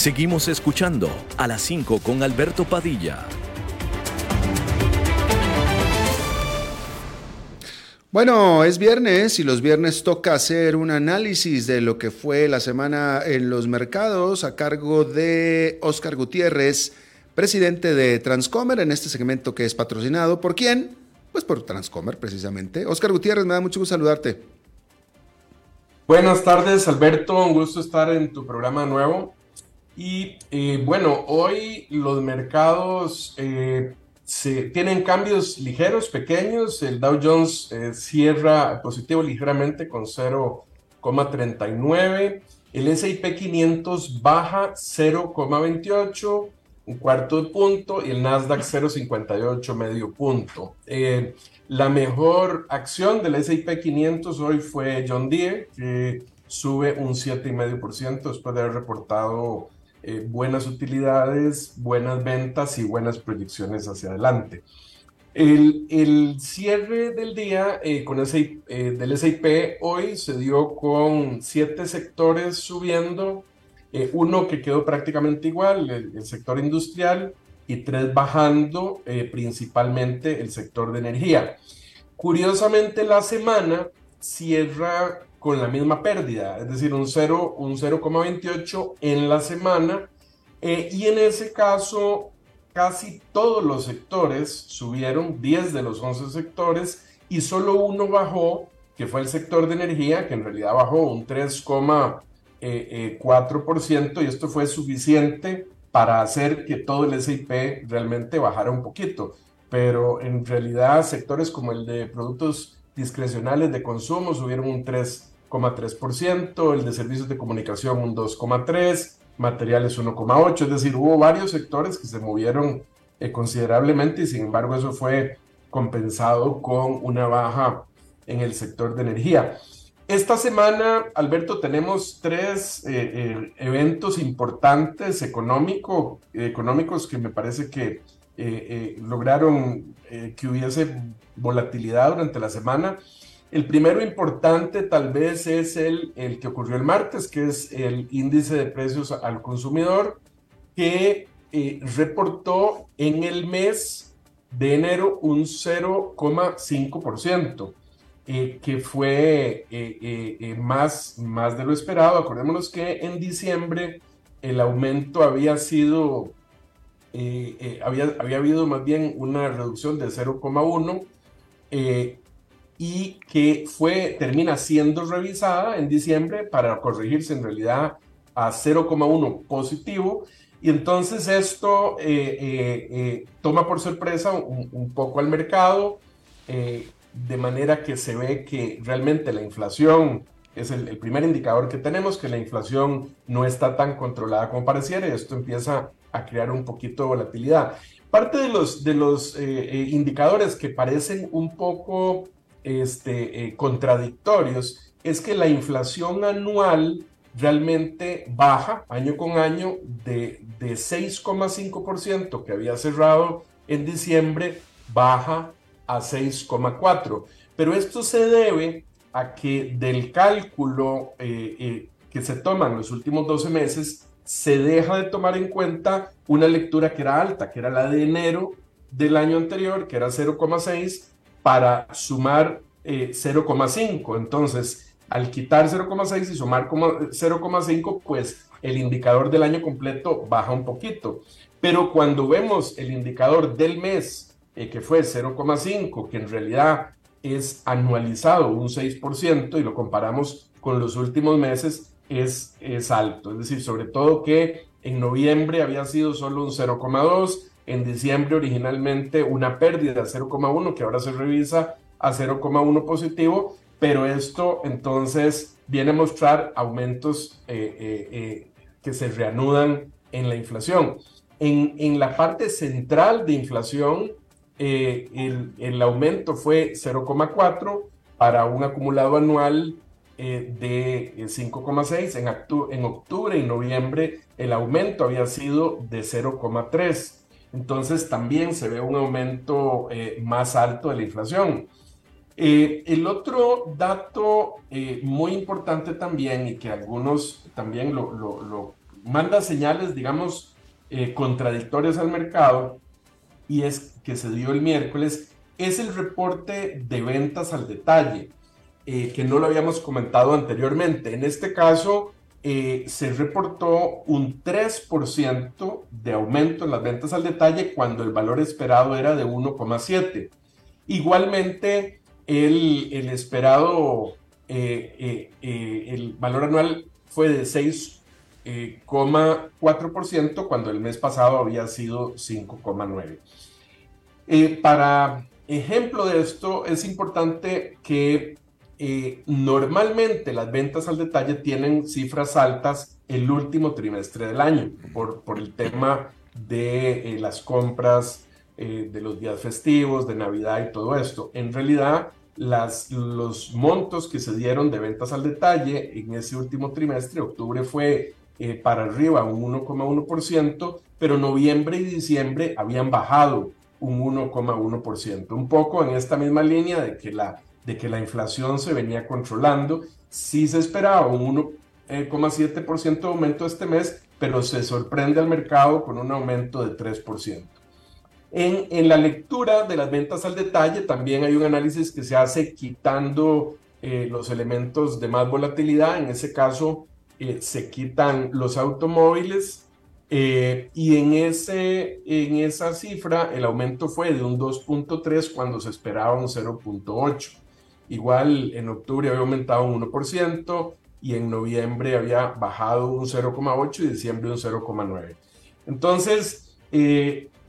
Seguimos escuchando a las 5 con Alberto Padilla. Bueno, es viernes y los viernes toca hacer un análisis de lo que fue la semana en los mercados a cargo de Oscar Gutiérrez, presidente de Transcomer, en este segmento que es patrocinado. ¿Por quién? Pues por Transcomer, precisamente. Oscar Gutiérrez, me da mucho gusto saludarte. Buenas tardes, Alberto. Un gusto estar en tu programa nuevo. Y eh, bueno, hoy los mercados eh, se, tienen cambios ligeros, pequeños. El Dow Jones cierra positivo ligeramente con 0,39. El S&P 500 baja 0,28 un cuarto de punto y el Nasdaq 0,58 medio punto. Eh, la mejor acción del S&P 500 hoy fue John Deere, que sube un 7,5% después de haber reportado eh, buenas utilidades, buenas ventas y buenas proyecciones hacia adelante. El, el cierre del día eh, con ese, del S&P hoy se dio con siete sectores subiendo, eh, uno que quedó prácticamente igual, el, sector industrial, y tres bajando, eh, principalmente el sector de energía. Curiosamente, la semana cierra con la misma pérdida, es decir, un 0,28 un 0,28 en la semana, eh, y en ese caso casi todos los sectores subieron, 10 de los 11 sectores, y solo uno bajó, que fue el sector de energía, que en realidad bajó un 3, 4% eh, y esto fue suficiente para hacer que todo el SIP realmente bajara un poquito. Pero en realidad sectores como el de productos discrecionales de consumo subieron un 3,3%, el de servicios de comunicación un 2,3%, materiales 1,8%, es decir, hubo varios sectores que se movieron eh, considerablemente y sin embargo eso fue compensado con una baja en el sector de energía. Esta semana, Alberto, tenemos tres eh, eh, eventos importantes económico, económicos que me parece que lograron que hubiese volatilidad durante la semana. El primero importante tal vez es el, el que ocurrió el martes, que es el índice de precios al consumidor, que reportó en el mes de enero un 0,5%. Eh, que fue eh, eh, más, más de lo esperado. Acordémonos que en diciembre el aumento había sido, había, había habido más bien una reducción de 0,1 y que fue, termina siendo revisada en diciembre para corregirse en realidad a 0,1 positivo. Y entonces esto toma por sorpresa un, un, poco al mercado de manera que se ve que realmente la inflación es el, primer indicador que tenemos, que la inflación no está tan controlada como pareciera y esto empieza a crear un poquito de volatilidad. Parte de los, de los eh, eh, indicadores que parecen un poco este, eh, contradictorios es que la inflación anual realmente baja año con año de, de 6,5% que había cerrado en diciembre, baja a 6,4. Pero esto se debe a que del cálculo eh, eh, que se toma en los últimos 12 meses, se deja de tomar en cuenta una lectura que era alta, que era la de enero del año anterior, que era 0,6, para sumar 0,5. Eh, Entonces, al quitar 0,6 y sumar 0,5, pues el indicador del año completo baja un poquito. Pero cuando vemos el indicador del mes eh, que fue 0,5, que en realidad es anualizado un 6% y lo comparamos con los últimos meses, es, es alto. Es decir, sobre todo que en noviembre había sido solo un 0,2, en diciembre originalmente una pérdida de 0,1 que ahora se revisa a 0,1 positivo, pero esto entonces viene a mostrar aumentos eh, eh, que se reanudan en la inflación. En, en la parte central de inflación, eh, el, el, aumento fue 0,4 para un acumulado anual eh, de 5,6. En, en octubre y noviembre el aumento había sido de 0,3. Entonces también se ve un aumento eh, más alto de la inflación. el otro dato muy importante también y que algunos también lo, lo, lo manda señales, digamos, contradictorias al mercado, y es que se dio el miércoles, es el reporte de ventas al detalle, eh, que no lo habíamos comentado anteriormente. En este caso, eh, se reportó un 3% de aumento en las ventas al detalle cuando el valor esperado era de 1,7. Igualmente, el, el esperado, eh, el valor anual fue de 6,4% cuando el mes pasado había sido 5,9%. Eh, para ejemplo de esto, es importante que eh, normalmente las ventas al detalle tienen cifras altas el último trimestre del año por, por el tema de las compras de los días festivos, de Navidad y todo esto. En realidad, las, los montos que se dieron de ventas al detalle en ese último trimestre, octubre fue eh, para arriba un 1,1%, pero noviembre y diciembre habían bajado un 1,1%, un poco en esta misma línea de que, la, de que la inflación se venía controlando. Sí se esperaba un 1,7% de aumento este mes, pero se sorprende al mercado con un aumento de 3%. En, la lectura de las ventas al detalle también hay un análisis que se hace quitando eh, los elementos de más volatilidad. En ese caso eh, se quitan los automóviles eh, y en, ese, en esa cifra el aumento fue de un 2.3 cuando se esperaba un 0.8. Igual en octubre había aumentado un 1% y en noviembre había bajado un 0.8 y diciembre un 0.9. Entonces,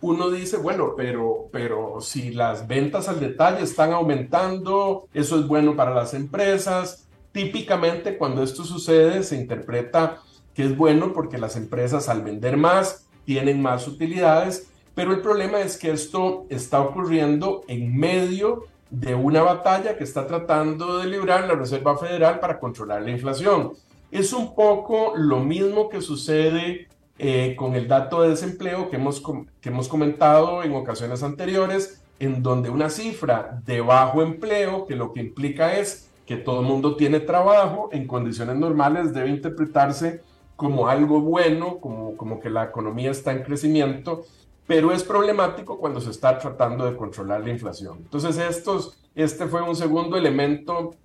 uno dice, bueno, pero, pero si las ventas al detalle están aumentando, eso es bueno para las empresas. Típicamente cuando esto sucede se interpreta que es bueno porque las empresas al vender más tienen más utilidades, pero el problema es que esto está ocurriendo en medio de una batalla que está tratando de librar la Reserva Federal para controlar la inflación. Es un poco lo mismo que sucede eh, con el dato de desempleo que hemos, que hemos comentado en ocasiones anteriores, en donde una cifra de bajo empleo, que lo que implica es que todo el mundo tiene trabajo, en condiciones normales debe interpretarse como algo bueno, como, como que la economía está en crecimiento, pero es problemático cuando se está tratando de controlar la inflación. Entonces, estos, este fue un segundo elemento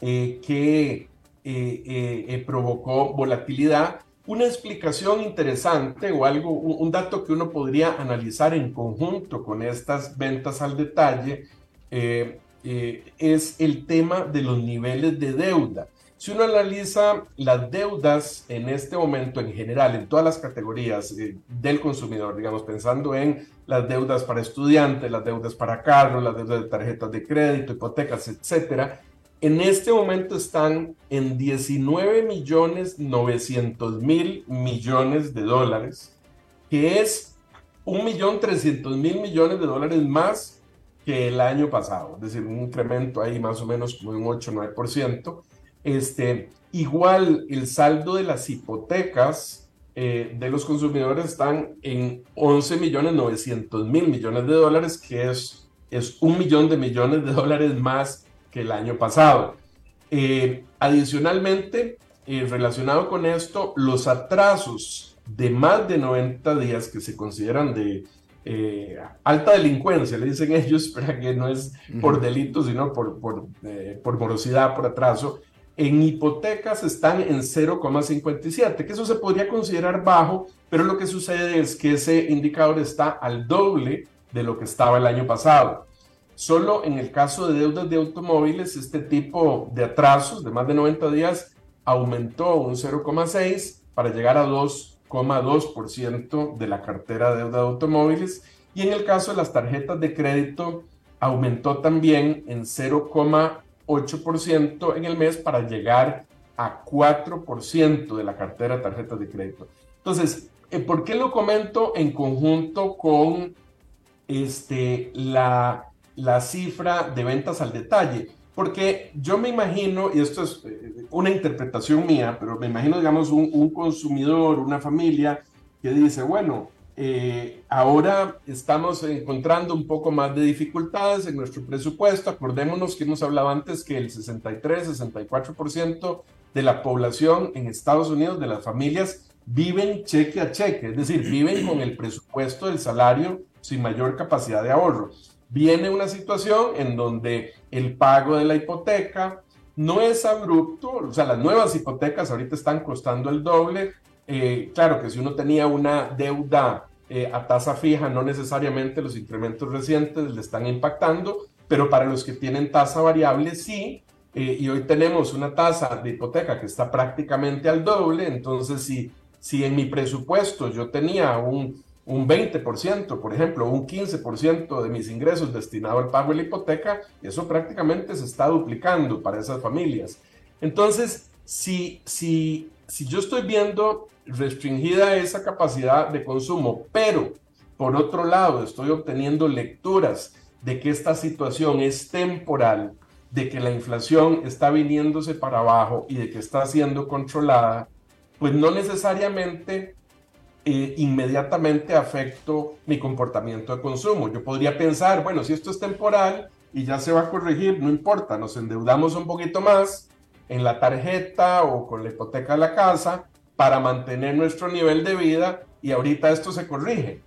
eh, que eh, provocó volatilidad una explicación interesante o algo, un, dato que uno podría analizar en conjunto con estas ventas al detalle eh, eh, es el tema de los niveles de deuda. Si uno analiza las deudas en este momento en general, en todas las categorías eh, del consumidor, digamos, pensando en las deudas para estudiantes, las deudas para carros, las deudas de tarjetas de crédito, hipotecas, etcétera, en este momento están en 19 millones 900 mil millones de dólares, que es un millón 300 mil millones de dólares más que el año pasado, es decir, un incremento ahí más o menos como un 8-9%. Este, igual el saldo de las hipotecas eh, de los consumidores están en 11 millones 900 mil millones de dólares, que es, es un millón de millones de dólares más que el año pasado. Eh, adicionalmente, eh, relacionado con esto, los atrasos de más de 90 días que se consideran de eh, alta delincuencia, le dicen ellos, [laughs] pero que no es por delito, sino por, por, por morosidad, por atraso, en hipotecas están en 0,57, que eso se podría considerar bajo, pero lo que sucede es que ese indicador está al doble de lo que estaba el año pasado. Solo en el caso de deudas de automóviles, este tipo de atrasos de más de 90 días aumentó un 0,6 para llegar a 2,2% de la cartera de deuda de automóviles. Y en el caso de las tarjetas de crédito, aumentó también en 0,8% en el mes para llegar a 4% de la cartera de tarjetas de crédito. Entonces, eh, ¿por qué lo comento en conjunto con este, la la cifra de ventas al detalle. Porque yo me imagino, y esto es eh, una interpretación mía, pero me imagino, digamos, un, consumidor, una familia que dice, bueno, eh, ahora estamos encontrando un poco más de dificultades en nuestro presupuesto. Acordémonos que hemos hablado antes que el 63-64% de la población en Estados Unidos, de las familias, viven cheque a cheque, es decir, viven con el presupuesto del salario sin mayor capacidad de ahorro viene una situación en donde el pago de la hipoteca no es abrupto, o sea, las nuevas hipotecas ahorita están costando el doble. Eh, claro que si uno tenía una deuda eh, a tasa fija, no necesariamente los incrementos recientes le están impactando, pero para los que tienen tasa variable sí. Eh, y hoy tenemos una tasa de hipoteca que está prácticamente al doble, entonces si, si en mi presupuesto yo tenía un un 20%, por ejemplo, un 15% de mis ingresos destinado al pago de la hipoteca, eso prácticamente se está duplicando para esas familias. Entonces, si, si, si yo estoy viendo restringida esa capacidad de consumo, pero por otro lado estoy obteniendo lecturas de que esta situación es temporal, de que la inflación está viniéndose para abajo y de que está siendo controlada, pues no necesariamente eh, inmediatamente afecto mi comportamiento de consumo. Yo podría pensar, bueno, si esto es temporal y ya se va a corregir, no importa, nos endeudamos un poquito más en la tarjeta o con la hipoteca de la casa para mantener nuestro nivel de vida y ahorita esto se corrige.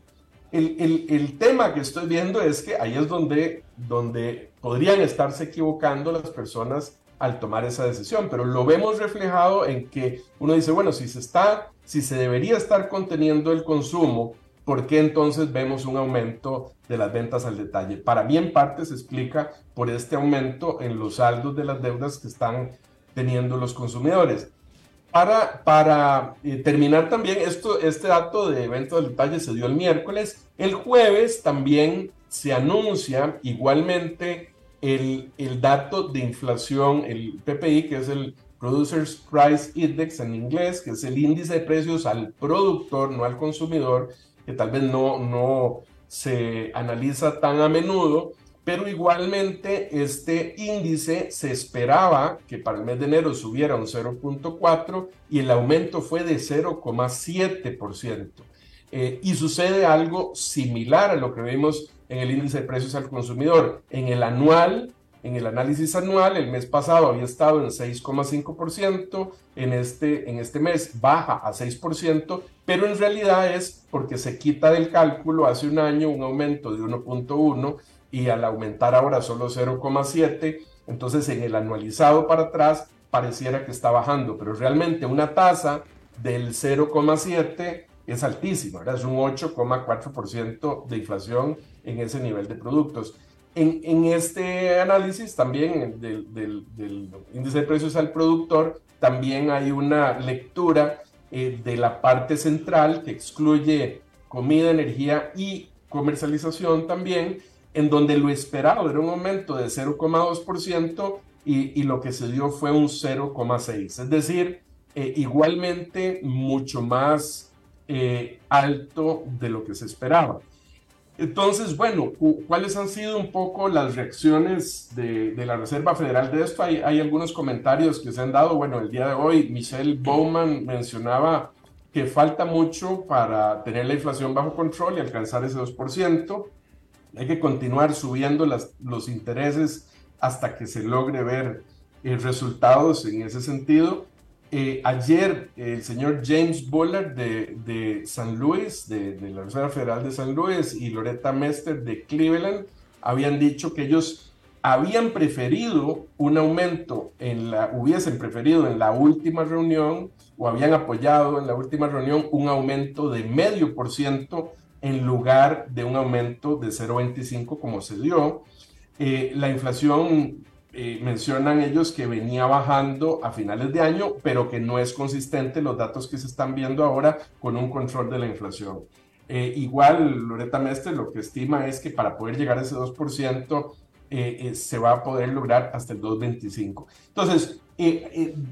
El, tema que estoy viendo es que ahí es donde, donde podrían estarse equivocando las personas al tomar esa decisión, pero lo vemos reflejado en que uno dice, bueno, si se está, si se debería estar conteniendo el consumo, ¿por qué entonces vemos un aumento de las ventas al detalle? Para mí en parte se explica por este aumento en los saldos de las deudas que están teniendo los consumidores. Para, eh, terminar también, esto, este dato de ventas al detalle se dio el miércoles. El jueves también se anuncia igualmente el, el dato de inflación, el PPI, que es el Producers Price Index en inglés, que es el índice de precios al productor, no al consumidor, que tal vez no, no se analiza tan a menudo, pero igualmente este índice se esperaba que para el mes de enero subiera un 0.4 y el aumento fue de 0,7%. Eh, y sucede algo similar a lo que vimos en el índice de precios al consumidor. En el anual, en el análisis anual, el mes pasado había estado en 6,5%, en este, en este mes baja a 6%, pero en realidad es porque se quita del cálculo hace un año un aumento de 1.1 y al aumentar ahora solo 0,7, entonces en el anualizado para atrás pareciera que está bajando, pero realmente una tasa del 0,7 es altísima, ¿verdad? es un 8,4% de inflación en ese nivel de productos. En, en este análisis también del, del, índice de precios al productor, también hay una lectura eh, de la parte central que excluye comida, energía y comercialización también, en donde lo esperado era un aumento de 0,2% y, y, lo que se dio fue un 0,6%. Es decir, eh, igualmente mucho más eh, alto de lo que se esperaba. Entonces, bueno, ¿cuáles han sido un poco las reacciones de, la Reserva Federal de esto? Hay, hay, algunos comentarios que se han dado. Bueno, el día de hoy Michelle Bowman mencionaba que falta mucho para tener la inflación bajo control y alcanzar ese 2%. Hay que continuar subiendo los intereses hasta que se logre ver eh, resultados en ese sentido. Eh, ayer el señor James Bullard de, de San Luis, de, la Reserva Federal de San Luis, y Loretta Mester de Cleveland habían dicho que ellos habían preferido un aumento en la, hubiesen preferido en la última reunión o habían apoyado en la última reunión un aumento de medio por ciento en lugar de un aumento de 0,25 como se dio. Eh, la inflación eh, mencionan ellos que venía bajando a finales de año, pero que no es consistente los datos que se están viendo ahora con un control de la inflación. Eh, igual, Loreta Mestre lo que estima es que para poder llegar a ese 2%, eh, se va a poder lograr hasta el 2.25. Entonces,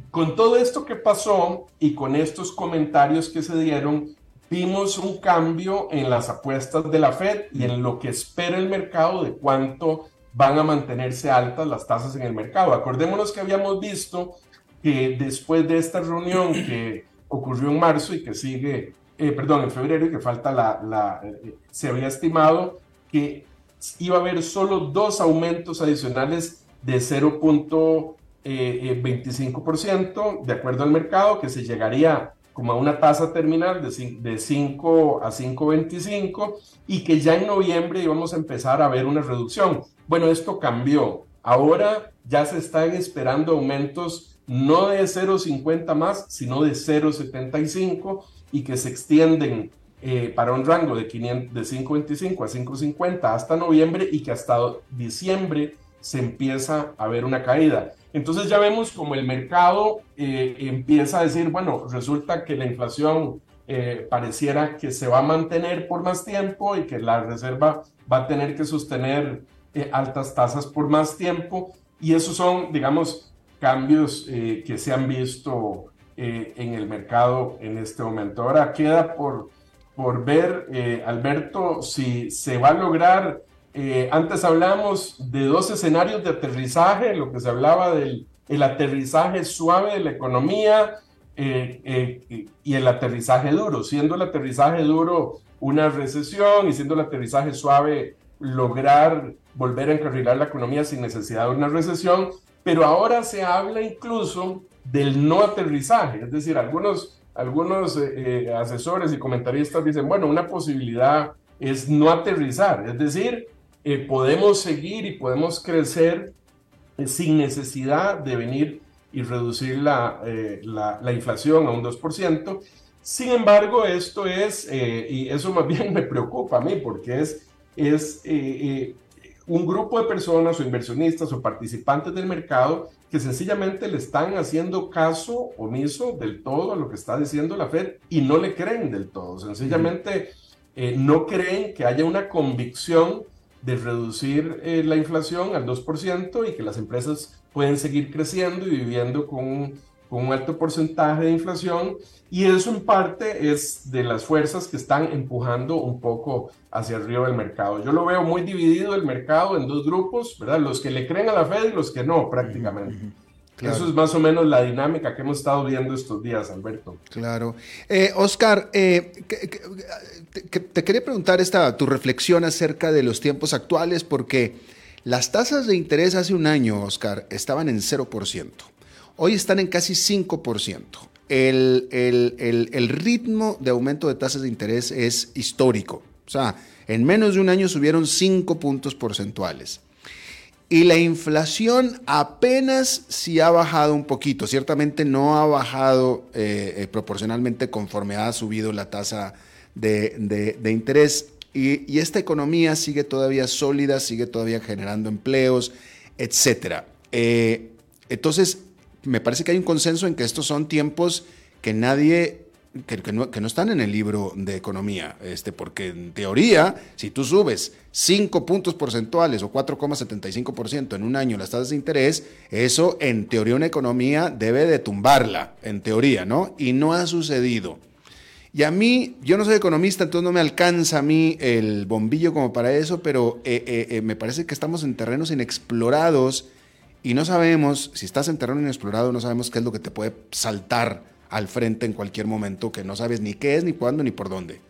con todo esto que pasó y con estos comentarios que se dieron, vimos un cambio en las apuestas de la Fed y en lo que espera el mercado de cuánto van a mantenerse altas las tasas en el mercado. Acordémonos que habíamos visto que después de esta reunión que ocurrió en marzo y que sigue, eh, perdón, en febrero y que falta la, la eh, se había estimado que iba a haber solo dos aumentos adicionales de 0.25% eh, de acuerdo al mercado, que se llegaría como a una tasa terminal de 5 a 5.25 y que ya en noviembre íbamos a empezar a ver una reducción. Bueno, esto cambió. Ahora ya se están esperando aumentos no de 0,50 más, sino de 0,75 y que se extienden eh, para un rango de, 500, de 5,25 a 5,50 hasta noviembre y que hasta diciembre se empieza a ver una caída. Entonces ya vemos como el mercado eh, empieza a decir, bueno, resulta que la inflación eh, pareciera que se va a mantener por más tiempo y que la Reserva va a tener que sostener eh, altas tasas por más tiempo. Y esos son, digamos, cambios eh, que se han visto en el mercado en este momento. Ahora queda por, por ver, Alberto, si se va a lograr. Antes hablamos de dos escenarios de aterrizaje, lo que se hablaba del el aterrizaje suave de la economía eh, eh, y el aterrizaje duro, siendo el aterrizaje duro una recesión y siendo el aterrizaje suave lograr volver a encarrilar la economía sin necesidad de una recesión, pero ahora se habla incluso del no aterrizaje, es decir, algunos, algunos eh, asesores y comentaristas dicen, bueno, una posibilidad es no aterrizar, es decir, podemos seguir y podemos crecer sin necesidad de venir y reducir la, eh, la, inflación a un 2%. Sin embargo, esto es, eh, y eso más [laughs] bien me preocupa a mí, porque es, es eh, un grupo de personas o inversionistas o participantes del mercado que sencillamente le están haciendo caso omiso del todo a lo que está diciendo la Fed y no le creen del todo. Sencillamente no creen que haya una convicción de reducir eh, la inflación al 2% y que las empresas pueden seguir creciendo y viviendo con, con, un alto porcentaje de inflación. Y eso en parte es de las fuerzas que están empujando un poco hacia arriba del mercado. Yo lo veo muy dividido el mercado en dos grupos, ¿verdad? Los que le creen a la Fed y los que no, prácticamente. Eso es más o menos la dinámica que hemos estado viendo estos días, Alberto. Claro. Eh, Oscar, eh, te quería preguntar esta, tu reflexión acerca de los tiempos actuales, porque las tasas de interés hace un año, Oscar, estaban en 0%. Hoy están en casi 5%. El, el, el, ritmo de aumento de tasas de interés es histórico. O sea, en menos de un año subieron 5 puntos porcentuales. Y la inflación apenas sí ha bajado un poquito. Ciertamente no ha bajado eh, eh, proporcionalmente conforme ha subido la tasa de, interés. Y, esta economía sigue todavía sólida, sigue todavía generando empleos, etc. Eh, entonces, me parece que hay un consenso en que estos son tiempos que nadie que, no, están en el libro de economía, este, porque en teoría, si tú subes 5 puntos porcentuales o 4,75% en un año las tasas de interés, eso en teoría una economía debe de tumbarla, en teoría, ¿no? Y no ha sucedido. Y a mí, yo no soy economista, entonces no me alcanza a mí el bombillo como para eso, pero eh, eh, eh, me parece que estamos en terrenos inexplorados y no sabemos, si estás en terreno inexplorado, no sabemos qué es lo que te puede saltar al frente en cualquier momento, que no sabes ni qué es, ni cuándo, ni por dónde.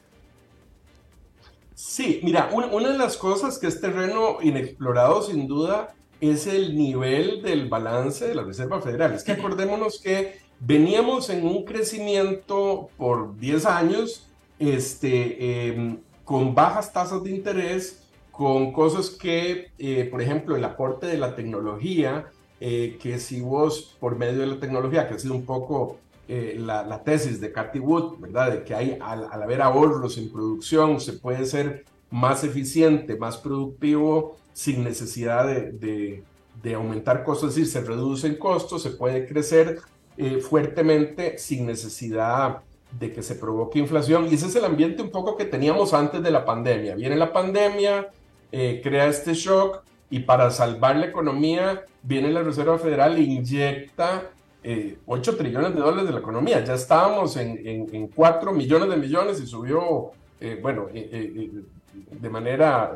Sí, mira, una de las cosas que es terreno inexplorado sin duda es el nivel del balance de la Reserva Federal. Es que acordémonos que Veníamos en un crecimiento por 10 años este, em, con bajas tasas de interés, con cosas que, eh, por ejemplo, el aporte de la tecnología, eh, que si vos, por medio de la tecnología, que ha sido un poco eh, la, tesis de Cathy Wood, ¿verdad? De que hay, al, haber ahorros en producción, se puede ser más eficiente, más productivo, sin necesidad de, de, de aumentar costos, es decir, se reducen costos, se puede crecer eh, fuertemente sin necesidad de que se provoque inflación. Y ese es el ambiente un poco que teníamos antes de la pandemia. Viene la pandemia, eh, crea este shock y para salvar la economía viene la Reserva Federal e inyecta 8 eh, trillones de dólares de la economía. Ya estábamos en, en, 4 millones de millones y subió, bueno, de manera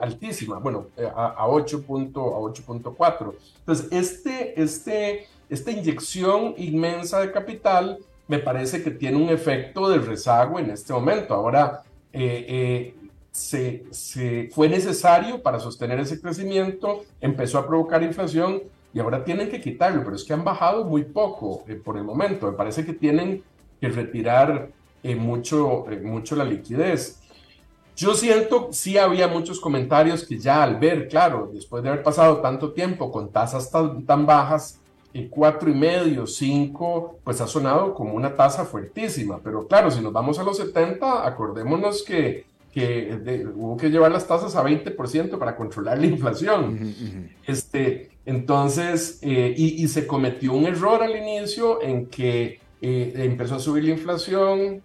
altísima, bueno, a, a 8.4. Entonces, este, este esta inyección inmensa de capital me parece que tiene un efecto de rezago en este momento. Ahora, eh, eh, se, fue necesario para sostener ese crecimiento, empezó a provocar inflación y ahora tienen que quitarlo, pero es que han bajado muy poco eh, por el momento. Me parece que tienen que retirar mucho, mucho la liquidez. Yo siento, sí había muchos comentarios que ya al ver, claro, después de haber pasado tanto tiempo con tasas tan, tan bajas, y cuatro y medio, cinco, pues ha sonado como una tasa fuertísima. Pero claro, si nos vamos a los 70, acordémonos que, que hubo que llevar las tasas a 20% para controlar la inflación. Este, entonces, eh, y, se cometió un error al inicio en que eh, empezó a subir la inflación,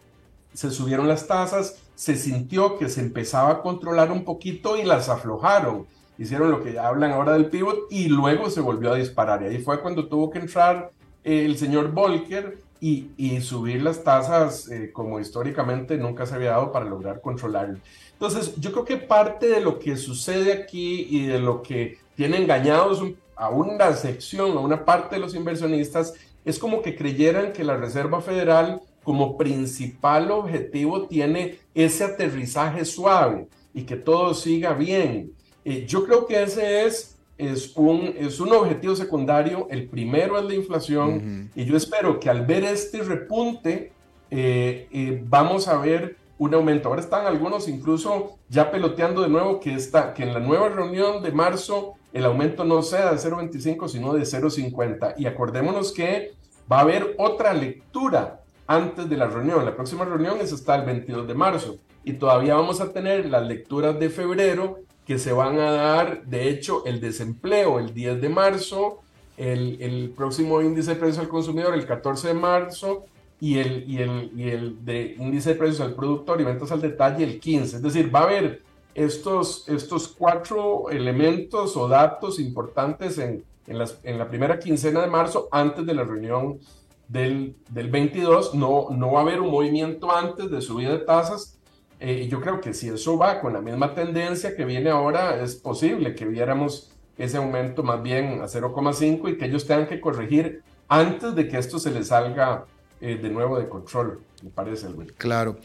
se subieron las tasas, se sintió que se empezaba a controlar un poquito y las aflojaron. Hicieron lo que hablan ahora del pivot y luego se volvió a disparar. Y ahí fue cuando tuvo que entrar el señor Volcker y, subir las tasas eh, como históricamente nunca se había dado para lograr controlarlo. Entonces, yo creo que parte de lo que sucede aquí y de lo que tiene engañados a una sección, a una parte de los inversionistas, es como que creyeran que la Reserva Federal como principal objetivo tiene ese aterrizaje suave y que todo siga bien. Eh, yo creo que ese es, es, un, es un objetivo secundario. El primero es la inflación y yo espero que al ver este repunte eh, eh, vamos a ver un aumento. Ahora están algunos incluso ya peloteando de nuevo que, está, que en la nueva reunión de marzo el aumento no sea de 0,25 sino de 0,50. Y acordémonos que va a haber otra lectura antes de la reunión. La próxima reunión es hasta el 22 de marzo y todavía vamos a tener las lecturas de febrero que se van a dar, de hecho, el desempleo el 10 de marzo, el, próximo índice de precios al consumidor el 14 de marzo y el, y el, y el de índice de precios al productor y ventas al detalle el 15. Es decir, va a haber estos, estos cuatro elementos o datos importantes en, en, la primera quincena de marzo antes de la reunión del, del 22. No, no va a haber un movimiento antes de subida de tasas. Eh, yo creo que si eso va con la misma tendencia que viene ahora, es posible que viéramos ese aumento más bien a 0,5 y que ellos tengan que corregir antes de que esto se les salga eh, de nuevo de control, me parece. Claro.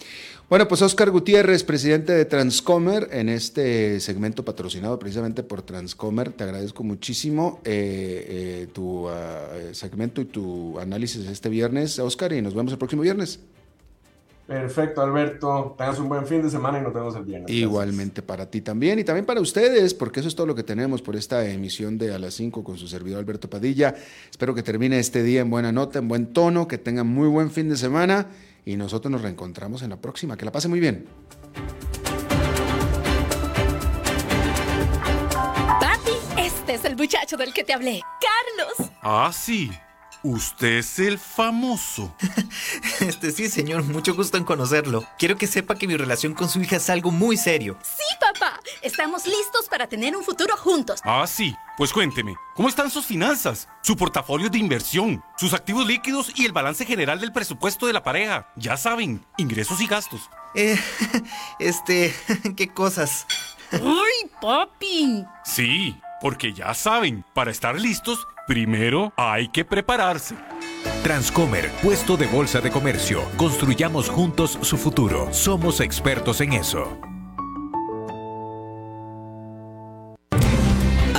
Bueno, pues Oscar Gutiérrez, presidente de Transcomer, en este segmento patrocinado precisamente por Transcomer, te agradezco muchísimo eh, eh, tu ah, segmento y tu análisis este viernes, Oscar, y nos vemos el próximo viernes. Perfecto, Alberto. Tengas un buen fin de semana y nos vemos el viernes. Igualmente para ti también y también para ustedes, porque eso es todo lo que tenemos por esta emisión de A las 5 con su servidor Alberto Padilla. Espero que termine este día en buena nota, en buen tono, que tengan muy buen fin de semana y nosotros nos reencontramos en la próxima. Que la pase muy bien. Papi, este es el muchacho del que te hablé, Carlos. Ah, sí. Usted es el famoso. [laughs] Este sí, señor, mucho gusto en conocerlo. Quiero que sepa que mi relación con su hija es algo muy serio. Sí, papá. Estamos listos para tener un futuro juntos. Ah, sí. Pues cuénteme, ¿cómo están sus finanzas? Su portafolio de inversión, sus activos líquidos y el balance general del presupuesto de la pareja. Ya saben, ingresos y gastos. Eh, [laughs] este, [laughs] ¿qué cosas? ¡Ay, papi! Sí, porque ya saben, para estar listos, primero hay que prepararse. Transcomer, puesto de bolsa de comercio. Construyamos juntos su futuro. Somos expertos en eso.